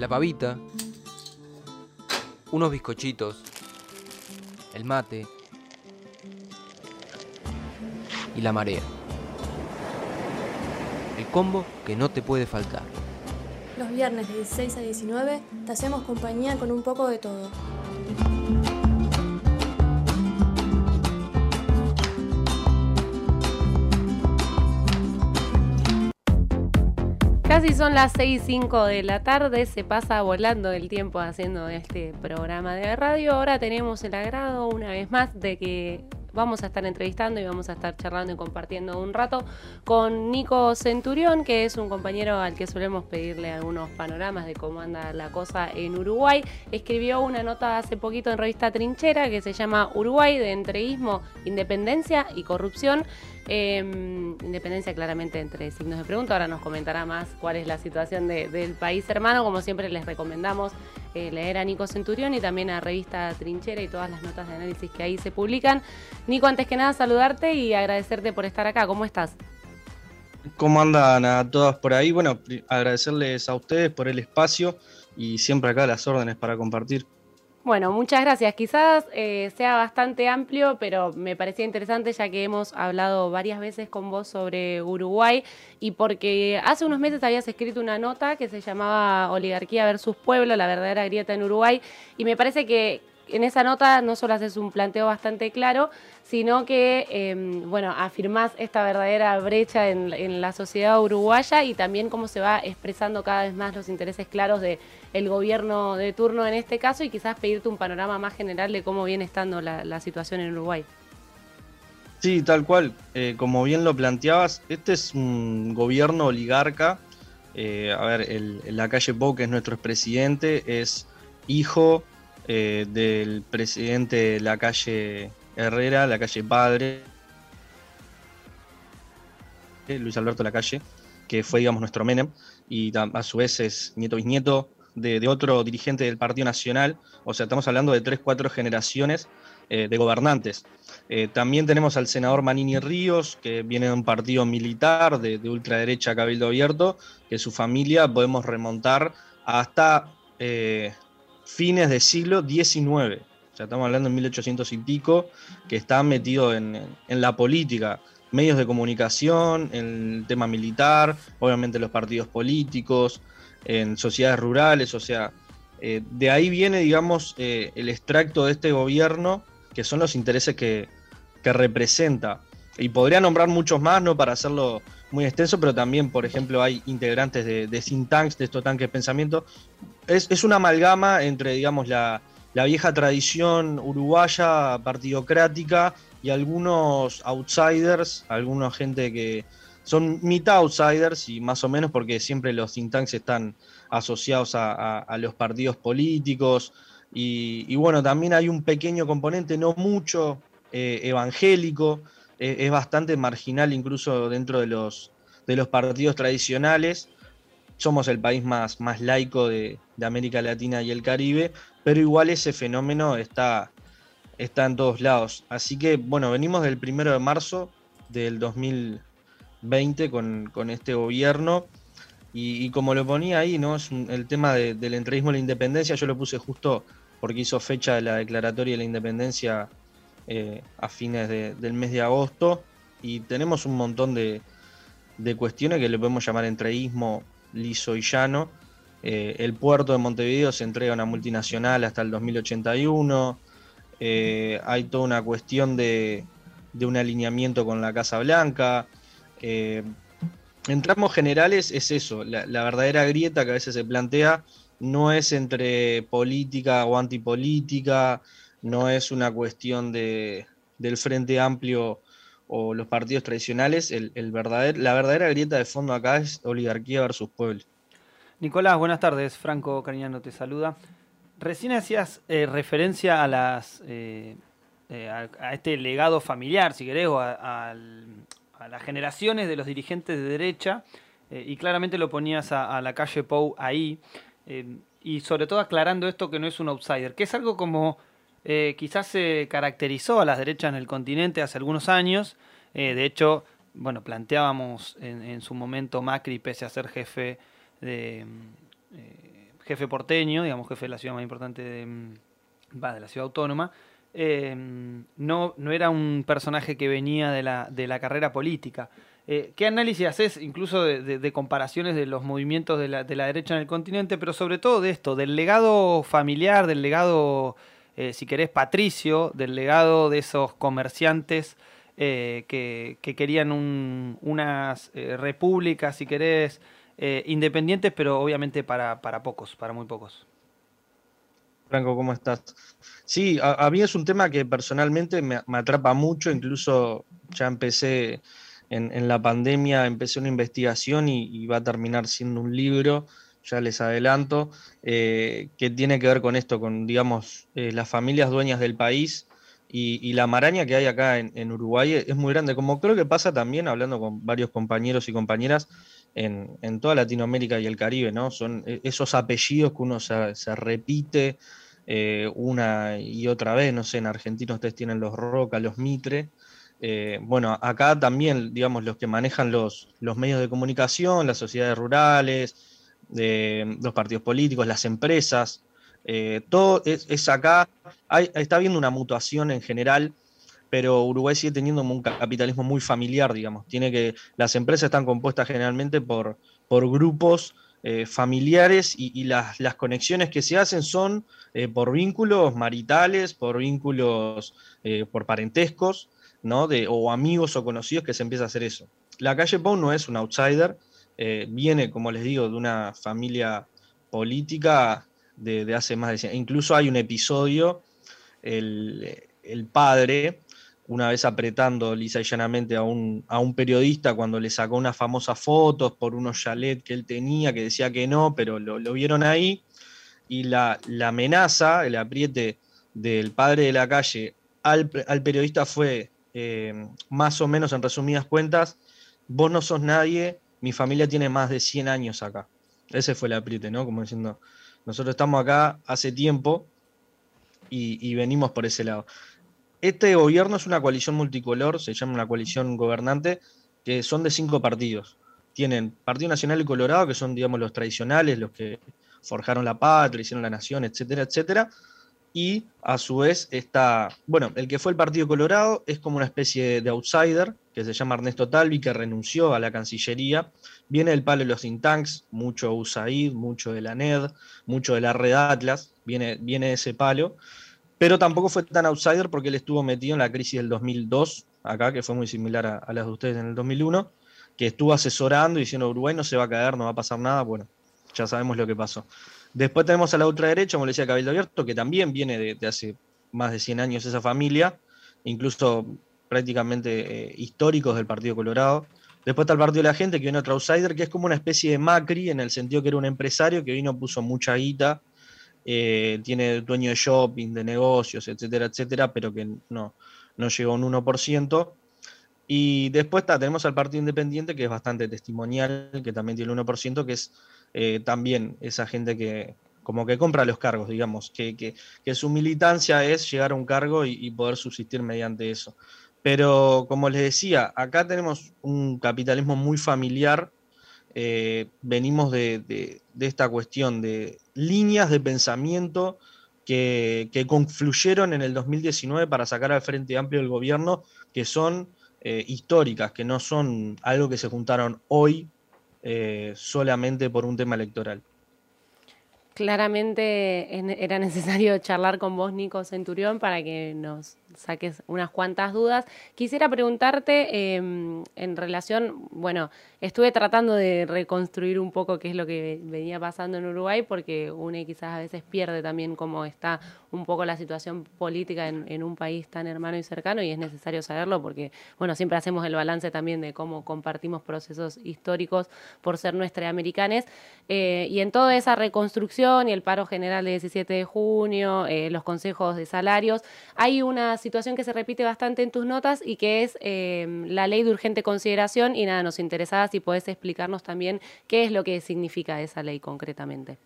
la pavita, unos bizcochitos, el mate y la marea. El combo que no te puede faltar. Los viernes de 16 a 19 te hacemos compañía con un poco de todo. Casi son las 6 y 5 de la tarde, se pasa volando el tiempo haciendo este programa de radio. Ahora tenemos el agrado una vez más de que vamos a estar entrevistando y vamos a estar charlando y compartiendo un rato con Nico Centurión, que es un compañero al que solemos pedirle algunos panoramas de cómo anda la cosa en Uruguay. Escribió una nota hace poquito en revista Trinchera que se llama Uruguay de entreguismo, independencia y corrupción. Em, independencia claramente entre signos de pregunta. Ahora nos comentará más cuál es la situación del país hermano. Como siempre les recomendamos eh, leer a Nico Centurión y también a Revista Trinchera y todas las notas de análisis que ahí se publican. Nico, antes que nada saludarte y agradecerte por estar acá. ¿Cómo estás? ¿Cómo andan a todas por ahí? Bueno, agradecerles a ustedes por el espacio y siempre acá las órdenes para compartir. Bueno, muchas gracias. Quizás eh, sea bastante amplio, pero me parecía interesante ya que hemos hablado varias veces con vos sobre Uruguay y porque hace unos meses habías escrito una nota que se llamaba Oligarquía versus Pueblo, la verdadera grieta en Uruguay, y me parece que en esa nota no solo haces un planteo bastante claro, sino que, em, bueno, afirmás esta verdadera brecha en, la sociedad uruguaya y también cómo se va expresando cada vez más los intereses claros del el gobierno de turno en este caso y quizás pedirte un panorama más general de cómo viene estando la, situación en Uruguay. Sí, tal cual. Eh, como bien lo planteabas, este es un gobierno oligarca. Eh, a ver, la calle Pou, que es nuestro expresidente, es hijo eh, del presidente de la calle Herrera, la calle Padre, Luis Alberto la calle, que fue, digamos, nuestro Menem, y a su vez es nieto bisnieto de, otro dirigente del Partido Nacional, o sea, estamos hablando de tres, cuatro generaciones eh, de gobernantes. Eh, también tenemos al senador Manini Ríos, que viene de un partido militar de, ultraderecha Cabildo Abierto, que su familia podemos remontar hasta fines del siglo XIX. O sea, estamos hablando de 1800 y pico, que está metido en, la política, medios de comunicación, en el tema militar, obviamente los partidos políticos, en sociedades rurales, o sea, eh, de ahí viene, digamos, eh, el extracto de este gobierno, que son los intereses que, representa. Y podría nombrar muchos más, ¿no? Para hacerlo muy extenso, pero también, por ejemplo, hay integrantes de, de think tanks, de estos tanques de pensamiento, es, una amalgama entre, digamos, la, vieja tradición uruguaya partidocrática y algunos outsiders, alguna gente que son mitad outsiders y más o menos porque siempre los think tanks están asociados a, los partidos políticos. Y, bueno, también hay un pequeño componente, no mucho, eh, evangélico, es bastante marginal incluso dentro de los, de los partidos tradicionales somos el país más, más laico de, América Latina y el Caribe, pero igual ese fenómeno está, está en todos lados. Así que, bueno, venimos del primero de marzo del 2020 con, este gobierno. Y, como lo ponía ahí, ¿no? Es el tema del entreguismo y la independencia, yo lo puse justo porque hizo fecha de la declaratoria de la independencia eh, a fines del mes de agosto. Y tenemos un montón de, de cuestiones que le podemos llamar entreguismo liso y llano. Eh, el puerto de Montevideo se entrega a una multinacional hasta el 2081. Eh, hay toda una cuestión de, un alineamiento con la Casa Blanca. En tramos generales es eso, la, verdadera grieta que a veces se plantea no es entre política o antipolítica, no es una cuestión de, del Frente Amplio o los partidos tradicionales, el, la verdadera grieta de fondo acá es oligarquía versus pueblo. Nicolás, buenas tardes. Franco Cariñano te saluda. Recién hacías eh, referencia a las eh, eh, a, este legado familiar, si querés, o a, las generaciones de los dirigentes de derecha, y claramente lo ponías a, la calle Pou ahí, y sobre todo aclarando esto que no es un outsider, que es algo como eh, quizás se caracterizó a las derechas en el continente hace algunos años. Eh, de hecho, bueno, planteábamos en, su momento Macri, pese a ser jefe de, eh, jefe porteño, digamos, jefe de la ciudad más importante de, mm, de la ciudad autónoma, no, no era un personaje que venía de la, de la carrera política. ¿Qué análisis haces incluso de, comparaciones de los movimientos de la, de la, derecha en el continente, pero sobre todo de esto, del legado familiar, del legado, eh, si querés, patricio, del legado de esos comerciantes que, que, querían un, unas repúblicas, si querés, independientes, pero obviamente para, pocos, para muy pocos? Franco, ¿cómo estás? Sí, a, mí es un tema que personalmente me, atrapa mucho, incluso ya empecé en, la pandemia, empecé una investigación y, va a terminar siendo un libro, ya les adelanto, eh, que tiene que ver con esto, con, digamos, eh, las familias dueñas del país y, la maraña que hay acá en, Uruguay es muy grande, como creo que pasa también, hablando con varios compañeros y compañeras, en, toda Latinoamérica y el Caribe, ¿no? Son e, esos apellidos que uno se, se repite eh, una y otra vez, no sé, en Argentina ustedes tienen los Roca, los Mitre. Eh, bueno, acá también, digamos, los que manejan los, los medios de comunicación, las sociedades rurales, los partidos políticos, las empresas, eh, todo es, acá, está habiendo una mutuación en general, pero Uruguay sigue teniendo un capitalismo muy familiar, digamos. Tiene que, las empresas están compuestas generalmente por, por grupos eh, familiares y, las, conexiones que se hacen son eh, por vínculos maritales, por vínculos, por parentescos, ¿no? De, o amigos o conocidos que se empieza a hacer eso. La calle Pau no es un outsider, viene, como les digo, de una familia política de, hace más de 100 Incluso hay un episodio, el, el padre una vez apretando lisa y llanamente a un, a un periodista cuando le sacó unas famosas fotos por unos chalet que él tenía, que decía que no, pero lo, vieron ahí, y la, amenaza, el apriete del padre de la calle al, periodista fue eh, más o menos en resumidas cuentas, vos no sos nadie, mi familia tiene más de 100 años acá. Ese fue el apriete, ¿no? Como diciendo, nosotros estamos acá hace tiempo y, venimos por ese lado. Este gobierno es una coalición multicolor, se llama una coalición gobernante, que son de cinco partidos. Tienen Partido Nacional y Colorado, que son, digamos, los tradicionales, los que forjaron la patria, hicieron la nación, etcétera, etcétera. Y a su vez está, bueno, el que fue el Partido Colorado es como una especie de outsider, que se llama Ernesto Talvi, que renunció a la Cancillería. Viene del palo de los think tanks, mucho USAID, mucho de la NED, mucho de la Red Atlas, viene, viene de ese palo pero tampoco fue tan outsider porque él estuvo metido en la crisis del 2002, acá, que fue muy similar a, las de ustedes en el 2001, que estuvo asesorando y diciendo Uruguay no se va a caer, no va a pasar nada, bueno, ya sabemos lo que pasó. Después tenemos a la ultraderecha, como le decía Cabildo Abierto, que también viene de, hace más de 100 años esa familia, incluso prácticamente eh, históricos del Partido Colorado. Después está el Partido de la Gente, que viene otro outsider, que es como una especie de Macri, en el sentido que era un empresario que vino, puso mucha guita eh, tiene dueño de shopping, de negocios, etcétera, etcétera, pero que no, no llegó a un 1%. Y después tenemos al Partido Independiente, que es bastante testimonial, que también tiene el 1%, que es eh, también esa gente que como que compra los cargos, digamos, que, que, su militancia es llegar a un cargo y, poder subsistir mediante eso. Pero como les decía, acá tenemos un capitalismo muy familiar, eh, venimos de, esta cuestión de líneas de pensamiento que, confluyeron en el 2019 para sacar al Frente Amplio del gobierno, que son eh, históricas, que no son algo que se juntaron hoy eh, solamente por un tema electoral. Claramente era necesario charlar con vos, Nico Centurión, para que nos saques unas cuantas dudas. Quisiera preguntarte em, en relación, bueno, estuve tratando de reconstruir un poco qué es lo que venía pasando en Uruguay, porque uno quizás a veces pierde también cómo está un poco la situación política en, un país tan hermano y cercano, y es necesario saberlo porque, bueno, siempre hacemos el balance también de cómo compartimos procesos históricos por ser nuestramericanes. Eh, y en toda esa reconstrucción y el paro general de 17 de junio, eh, los consejos de salarios, hay una situación que se repite bastante en tus notas y que es em, la ley de urgente consideración y nada, nos interesaba si podés explicarnos también qué es lo que significa esa ley concretamente.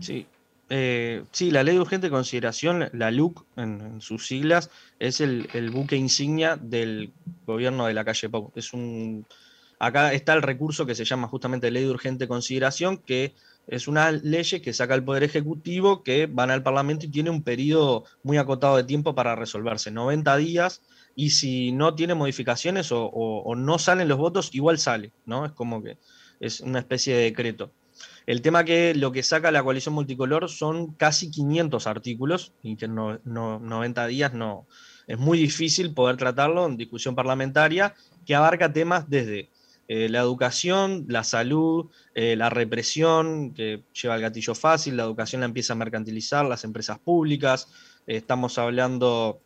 Sí, eh, sí, la ley de urgente consideración, la LUC en, sus siglas, es el, buque insignia del gobierno de la calle Pau. Es un, acá está el recurso que se llama justamente ley de urgente consideración, que Es una ley que saca el Poder Ejecutivo que van al Parlamento y tiene un periodo muy acotado de tiempo para resolverse, 90 días, y si no tiene modificaciones o, no salen los votos, igual sale, ¿no? Es como que es una especie de decreto. El tema que lo que saca la coalición multicolor son casi 500 artículos y que en no, 90 días no es muy difícil poder tratarlo en discusión parlamentaria que abarca temas desde eh, la educación, la salud, eh, la represión que lleva el gatillo fácil, la educación la empieza a mercantilizar, las empresas públicas, eh, estamos hablando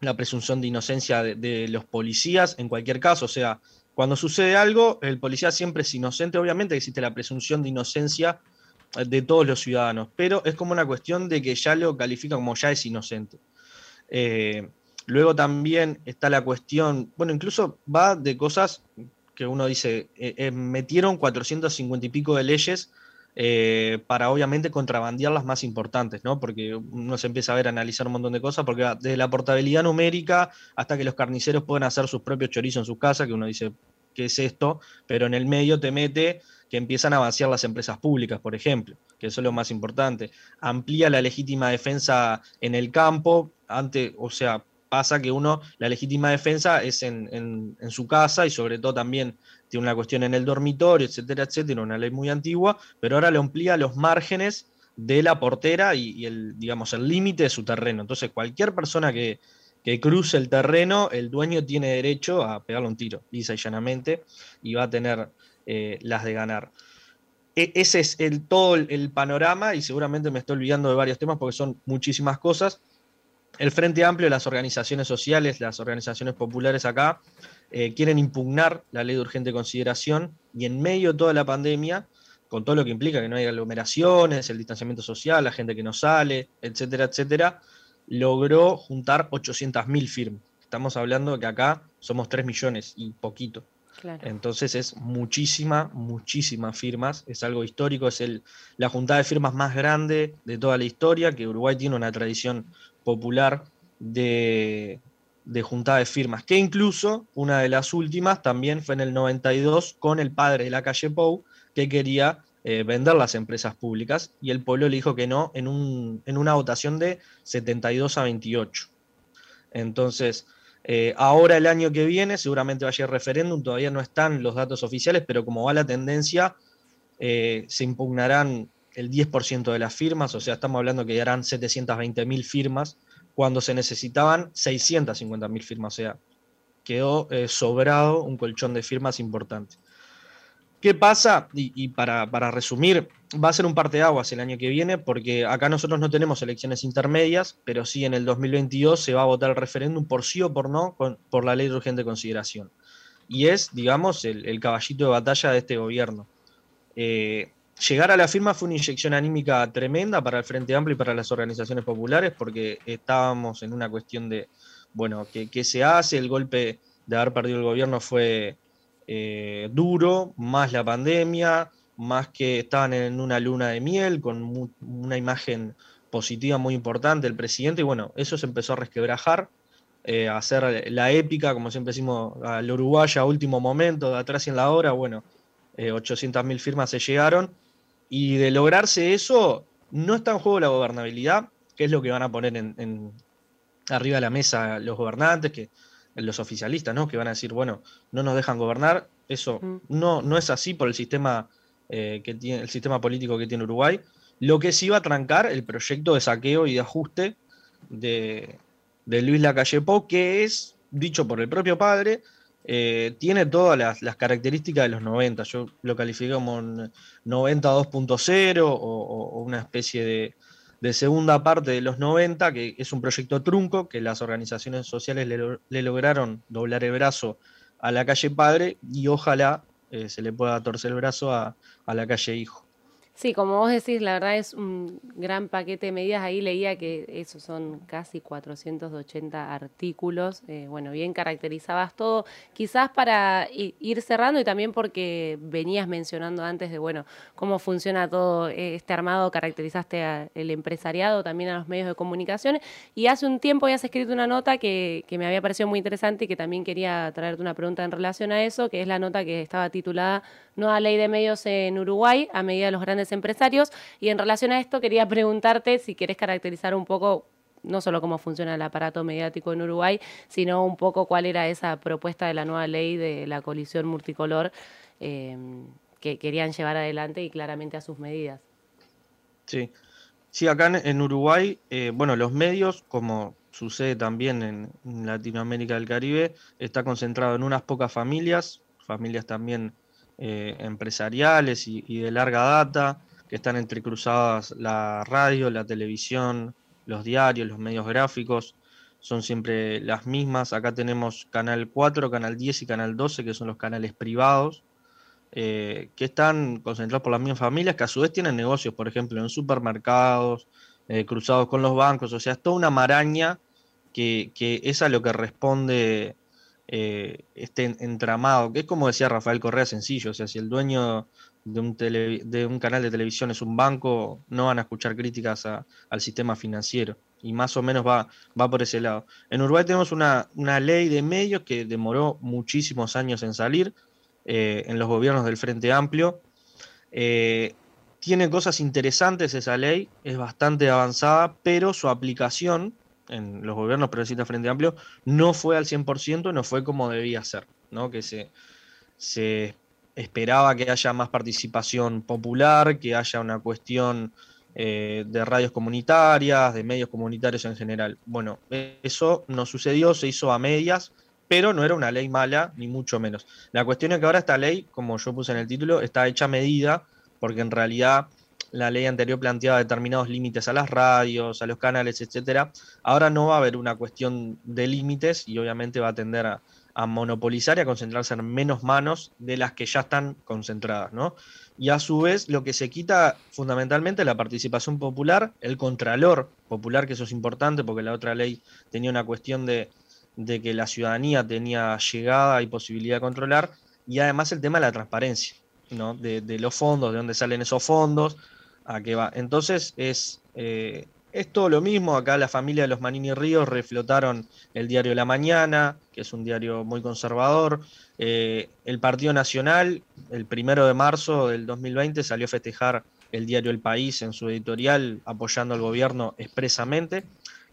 la presunción de inocencia de los policías en cualquier caso, o sea, cuando sucede algo, el policía siempre es inocente, obviamente existe la presunción de inocencia de todos los ciudadanos, pero es como una cuestión de que ya lo califica como ya es inocente. Luego también está la cuestión, bueno, incluso va de cosas que uno dice, eh, metieron 450 y pico de leyes para obviamente contrabandear las más importantes, ¿no? Porque uno se empieza a ver, a analizar un montón de cosas, porque desde la portabilidad numérica hasta que los carniceros pueden hacer sus propios chorizos en sus casas, que uno dice, qué es esto, pero en el medio te mete que empiezan a vaciar las empresas públicas, por ejemplo, que eso es lo más importante. Amplía la legítima defensa en el campo, antes, o sea, pasa que uno, la legítima defensa es en, su casa y sobre todo también tiene una cuestión en el dormitorio, etcétera, etcétera, una ley muy antigua, pero ahora le amplía los márgenes de la portera y, y el, digamos, el límite de su terreno. Entonces, cualquier persona que, que cruce el terreno, el dueño tiene derecho a pegarle un tiro, lisa y llanamente, y va a tener eh, las de ganar. E, ese es el, todo el, panorama y seguramente me estoy olvidando de varios temas porque son muchísimas cosas. El Frente Amplio, las organizaciones sociales, las organizaciones populares acá, eh, quieren impugnar la ley de urgente consideración y en medio de toda la pandemia, con todo lo que implica que no haya aglomeraciones, el distanciamiento social, la gente que no sale, etcétera, etcétera, logró juntar 800.000 firmas. Estamos hablando de que acá somos 3 millones y poquito. Entonces es muchísima, muchísimas firmas. Es algo histórico, es el, la juntada de firmas más grande de toda la historia, que Uruguay tiene una tradición popular de, de juntada de firmas, que incluso una de las últimas también fue en el 92 con el padre de la calle Pou, que quería eh, vender las empresas públicas y el pueblo le dijo que no en, un, en una votación de 72 a 28. Entonces, eh, ahora el año que viene seguramente va a llegar referéndum, todavía no están los datos oficiales, pero como va la tendencia, eh, se impugnarán el 10% de las firmas, o sea, estamos hablando que harán 720.000 firmas cuando se necesitaban 650.000 firmas, o sea, quedó sobrado un colchón de firmas importante. ¿Qué pasa? Y, para, resumir, va a ser un parte de aguas el año que viene, porque acá nosotros no tenemos elecciones intermedias, pero sí en el 2022 se va a votar el referéndum por sí o por no por la ley de urgente consideración. Y es, digamos, el, caballito de batalla de este gobierno. Eh, llegar a la firma fue una inyección anímica tremenda para el Frente Amplio y para las organizaciones populares, porque estábamos en una cuestión de, bueno, ¿qué, se hace? El golpe de haber perdido el gobierno fue eh, duro, más la pandemia, más que estaban en una luna de miel con una imagen positiva muy importante del presidente, y bueno, eso se empezó a resquebrajar, eh, a hacer la épica, como siempre decimos, al Uruguay a último momento, de atrás y en la hora, bueno, eh, 800.000 firmas se llegaron, y de lograrse eso, no está en juego la gobernabilidad, que es lo que van a poner en arriba de la mesa los gobernantes, que los oficialistas, ¿no? Que van a decir, bueno, no nos dejan gobernar. Eso no, no es así por el sistema, eh, que tiene, el sistema político que tiene Uruguay. Lo que sí va a trancar el proyecto de saqueo y de ajuste de, Luis Lacalle Pou, que es, dicho por el propio padre, eh, tiene todas las, características de los 90. Yo lo califico como 90 2.0 o una especie de, segunda parte de los 90, que es un proyecto trunco, que las organizaciones sociales le, lograron doblar el brazo a la calle Padre y ojalá eh, se le pueda torcer el brazo a la calle Hijo. Sí, como vos decís, la verdad es un gran paquete de medidas. Ahí leía que esos son casi 480 artículos. Eh, bueno, bien caracterizabas todo. Quizás para ir cerrando y también porque venías mencionando antes de, bueno, cómo funciona todo este armado, caracterizaste al empresariado, también a los medios de comunicación. Y hace un tiempo habías escrito una nota que, que me había parecido muy interesante y que también quería traerte una pregunta en relación a eso, que es la nota que estaba titulada nueva ley de medios en Uruguay a medida de los grandes empresarios. Y en relación a esto quería preguntarte si querés caracterizar un poco no solo cómo funciona el aparato mediático en Uruguay, sino un poco cuál era esa propuesta de la nueva ley de la colisión multicolor eh, que querían llevar adelante y claramente a sus medidas. Sí, sí acá en, Uruguay, eh, bueno, los medios, como sucede también en, Latinoamérica del Caribe, está concentrado en unas pocas familias, familias también eh, empresariales y, de larga data, que están entrecruzadas la radio, la televisión, los diarios, los medios gráficos, son siempre las mismas. Acá tenemos Canal 4, Canal 10 y Canal 12, que son los canales privados, eh, que están concentrados por las mismas familias, que a su vez tienen negocios, por ejemplo, en supermercados, eh, cruzados con los bancos, o sea, es toda una maraña que, es a lo que responde eh, este entramado, que es como decía Rafael Correa, sencillo, o sea, si el dueño de un, de un canal de televisión es un banco, no van a escuchar críticas al sistema financiero. Y más o menos va, va por ese lado. En Uruguay tenemos una, ley de medios que demoró muchísimos años en salir eh, en los gobiernos del Frente Amplio. Eh, tiene cosas interesantes esa ley, es bastante avanzada, pero su aplicación en los gobiernos progresistas Frente Amplio no fue al 100%, no fue como debía ser, ¿no? que se, se esperaba que haya más participación popular, que haya una cuestión eh, de radios comunitarias, de medios comunitarios en general. Bueno, eso no sucedió, se hizo a medias, pero no era una ley mala, ni mucho menos. La cuestión es que ahora esta ley, como yo puse en el título, está hecha a medida, porque en realidad la ley anterior planteaba determinados límites a las radios, a los canales, etcétera. Ahora no va a haber una cuestión de límites y obviamente va a tender a, monopolizar y a concentrarse en menos manos de las que ya están concentradas, ¿no? Y a su vez lo que se quita fundamentalmente es la participación popular, el contralor popular, que eso es importante porque la otra ley tenía una cuestión de, que la ciudadanía tenía llegada y posibilidad de controlar, y además el tema de la transparencia, ¿no? De, los fondos, de dónde salen esos fondos, a qué va. Entonces es eh, es todo lo mismo, acá la familia de los Manini Ríos reflotaron el diario La Mañana, que es un diario muy conservador. Eh, el Partido Nacional, el primero de marzo del 2020, salió a festejar el diario El País en su editorial, apoyando al gobierno expresamente.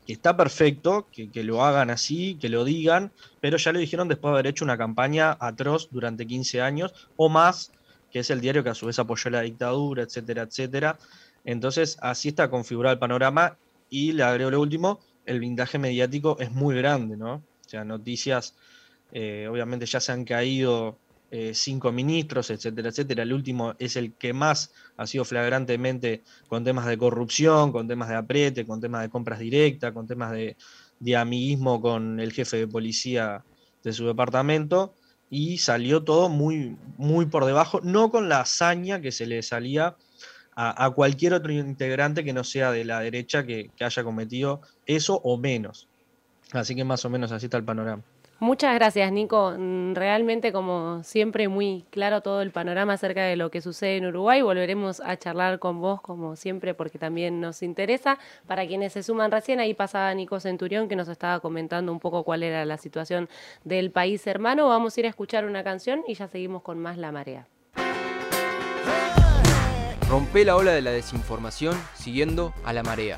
Que está perfecto, que, que lo hagan así, que lo digan, pero ya lo dijeron después de haber hecho una campaña atroz durante 15 años o más, que es el diario que a su vez apoyó la dictadura, etcétera, etcétera. Entonces, así está configurado el panorama y le agrego lo último, el blindaje mediático es muy grande, ¿no? O sea, noticias, eh, obviamente ya se han caído eh, cinco ministros, etcétera, etcétera. El último es el que más ha sido flagrantemente con temas de corrupción, con temas de apriete, con temas de compras directas, con temas de, de amiguismo con el jefe de policía de su departamento y salió todo muy, muy por debajo, no con la hazaña que se le salía a, cualquier otro integrante que no sea de la derecha que, haya cometido eso o menos. Así que más o menos así está el panorama. Muchas gracias, Nico. Mm, realmente, como siempre, muy claro todo el panorama acerca de lo que sucede en Uruguay. Volveremos a charlar con vos, como siempre, porque también nos interesa. Para quienes se suman recién, ahí pasaba Nico Centurión, que nos estaba comentando un poco cuál era la situación del país hermano. Vamos a ir a escuchar una canción y ya seguimos con más La Marea. Rompe la ola de la desinformación siguiendo a la marea.